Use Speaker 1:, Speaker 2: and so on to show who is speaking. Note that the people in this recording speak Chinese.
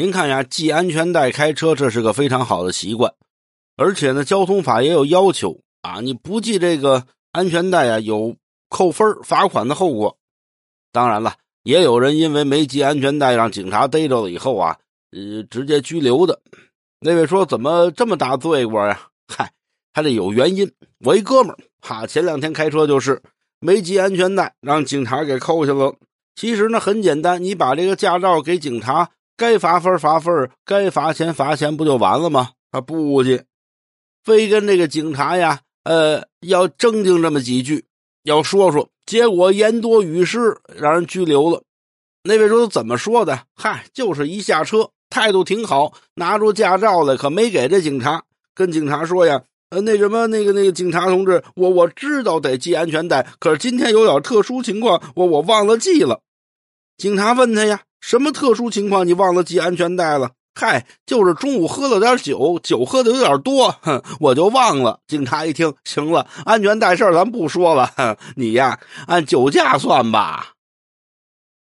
Speaker 1: 您看呀，系安全带开车，这是个非常好的习惯，而且呢，交通法也有要求啊，你不系这个安全带啊，有扣分罚款的后果。当然了，也有人因为没系安全带，让警察逮着了以后啊，呃，直接拘留的。那位说怎么这么大罪过呀？嗨，他这有原因。我一哥们儿哈，前两天开车就是没系安全带，让警察给扣下了。其实呢，很简单，你把这个驾照给警察。该罚分罚分，该罚钱罚钱，不就完了吗？他不去，非跟这个警察呀，呃，要正经这么几句，要说说。结果言多语失，让人拘留了。那位说怎么说的？嗨，就是一下车态度挺好，拿出驾照来，可没给这警察。跟警察说呀，呃，那什么，那个那个警察同志，我我知道得系安全带，可是今天有点特殊情况，我我忘了系了。警察问他呀。什么特殊情况？你忘了系安全带了？嗨，就是中午喝了点酒，酒喝的有点多，哼，我就忘了。警察一听，行了，安全带事儿咱不说了，你呀，按酒驾算吧。